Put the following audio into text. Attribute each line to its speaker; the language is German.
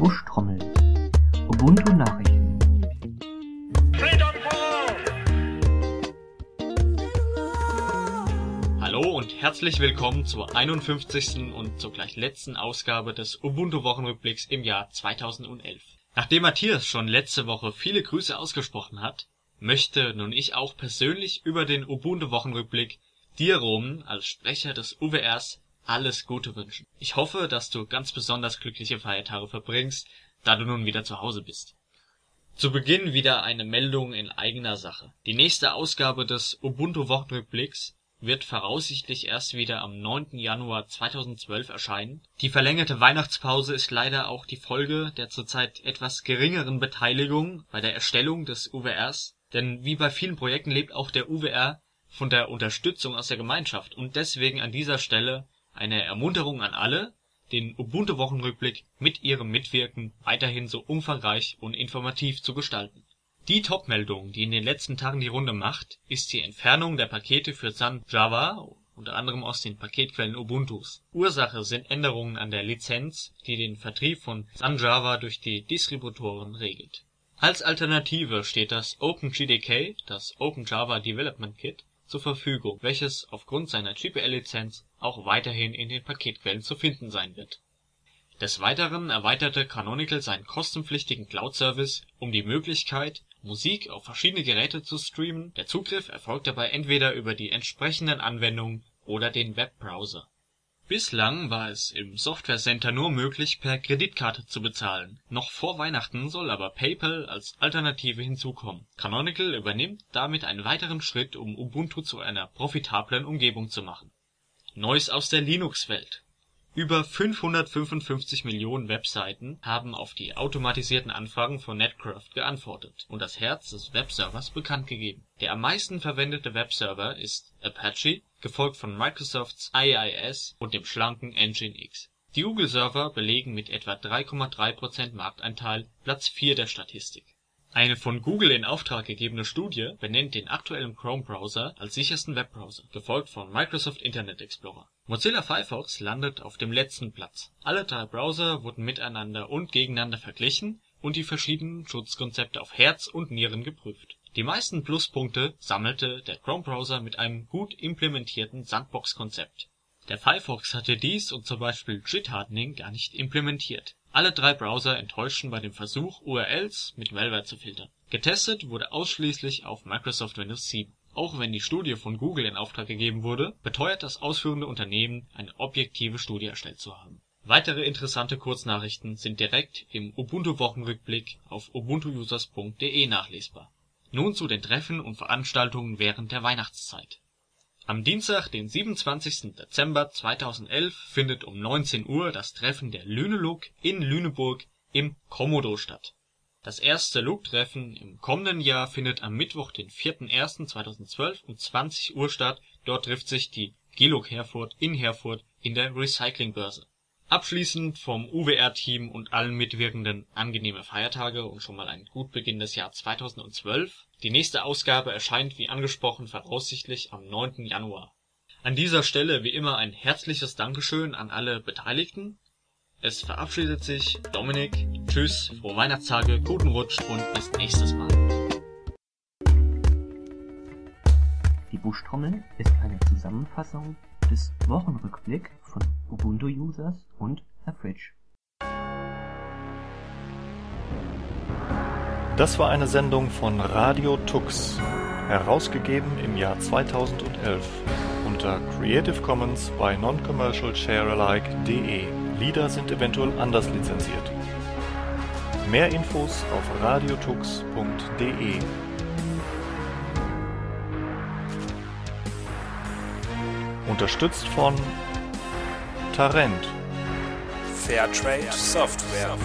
Speaker 1: Buschtrommel. Ubuntu Nachrichten.
Speaker 2: Hallo und herzlich willkommen zur 51. und zugleich letzten Ausgabe des Ubuntu Wochenrückblicks im Jahr 2011. Nachdem Matthias schon letzte Woche viele Grüße ausgesprochen hat, möchte nun ich auch persönlich über den Ubuntu Wochenrückblick dir Roman als Sprecher des UWRs alles Gute wünschen. Ich hoffe, dass du ganz besonders glückliche Feiertage verbringst, da du nun wieder zu Hause bist. Zu Beginn wieder eine Meldung in eigener Sache. Die nächste Ausgabe des Ubuntu Wochenrückblicks wird voraussichtlich erst wieder am 9. Januar 2012 erscheinen. Die verlängerte Weihnachtspause ist leider auch die Folge der zurzeit etwas geringeren Beteiligung bei der Erstellung des UWRs, denn wie bei vielen Projekten lebt auch der UWR von der Unterstützung aus der Gemeinschaft und deswegen an dieser Stelle eine Ermunterung an alle, den Ubuntu-Wochenrückblick mit ihrem Mitwirken weiterhin so umfangreich und informativ zu gestalten. Die Top-Meldung, die in den letzten Tagen die Runde macht, ist die Entfernung der Pakete für Sun Java unter anderem aus den Paketquellen Ubuntus. Ursache sind Änderungen an der Lizenz, die den Vertrieb von Sun Java durch die Distributoren regelt. Als Alternative steht das OpenJDK, das Open Java Development Kit, zur Verfügung, welches aufgrund seiner GPL-Lizenz auch weiterhin in den Paketquellen zu finden sein wird. Des Weiteren erweiterte Canonical seinen kostenpflichtigen Cloud-Service um die Möglichkeit, Musik auf verschiedene Geräte zu streamen, der Zugriff erfolgt dabei entweder über die entsprechenden Anwendungen oder den Webbrowser Bislang war es im Software Center nur möglich, per Kreditkarte zu bezahlen. Noch vor Weihnachten soll aber PayPal als Alternative hinzukommen. Canonical übernimmt damit einen weiteren Schritt, um Ubuntu zu einer profitablen Umgebung zu machen. Neues aus der Linux-Welt über 555 Millionen Webseiten haben auf die automatisierten Anfragen von Netcraft geantwortet und das Herz des Webservers bekannt gegeben. Der am meisten verwendete Webserver ist Apache, gefolgt von Microsofts IIS und dem schlanken Nginx. Die Google-Server belegen mit etwa 3,3% Marktanteil Platz 4 der Statistik eine von Google in Auftrag gegebene Studie benennt den aktuellen Chrome-Browser als sichersten Webbrowser, gefolgt von Microsoft Internet Explorer. Mozilla Firefox landet auf dem letzten Platz. Alle drei Browser wurden miteinander und gegeneinander verglichen und die verschiedenen Schutzkonzepte auf Herz und Nieren geprüft. Die meisten Pluspunkte sammelte der Chrome-Browser mit einem gut implementierten Sandbox-Konzept. Der Firefox hatte dies und zum Beispiel JIT-Hardening gar nicht implementiert alle drei Browser enttäuschten bei dem Versuch, URLs mit Malware zu filtern. Getestet wurde ausschließlich auf Microsoft Windows 7. Auch wenn die Studie von Google in Auftrag gegeben wurde, beteuert das ausführende Unternehmen, eine objektive Studie erstellt zu haben. Weitere interessante Kurznachrichten sind direkt im Ubuntu-Wochenrückblick auf ubuntuusers.de nachlesbar. Nun zu den Treffen und Veranstaltungen während der Weihnachtszeit am Dienstag, den 27. Dezember 2011 findet um 19 Uhr das Treffen der Lüneluk in Lüneburg im Komodo statt. Das erste LUG-Treffen im kommenden Jahr findet am Mittwoch, den 4.1.2012 um 20 Uhr statt. Dort trifft sich die GELUG Herford in Herford in der Recyclingbörse Abschließend vom UWR-Team und allen Mitwirkenden angenehme Feiertage und schon mal ein gut beginnendes Jahr 2012. Die nächste Ausgabe erscheint wie angesprochen voraussichtlich am 9. Januar. An dieser Stelle wie immer ein herzliches Dankeschön an alle Beteiligten. Es verabschiedet sich Dominik. Tschüss, frohe Weihnachtstage, guten Rutsch und bis nächstes Mal.
Speaker 1: Die Buschtrommel ist eine Zusammenfassung des Wochenrückblick von Ubuntu-Users und Average.
Speaker 3: Das war eine Sendung von Radio Tux, herausgegeben im Jahr 2011 unter Creative Commons by Non-Commercial Sharealike.de. Lieder sind eventuell anders lizenziert. Mehr Infos auf radiotux.de. Unterstützt von Tarent.
Speaker 4: Fairtrade Software.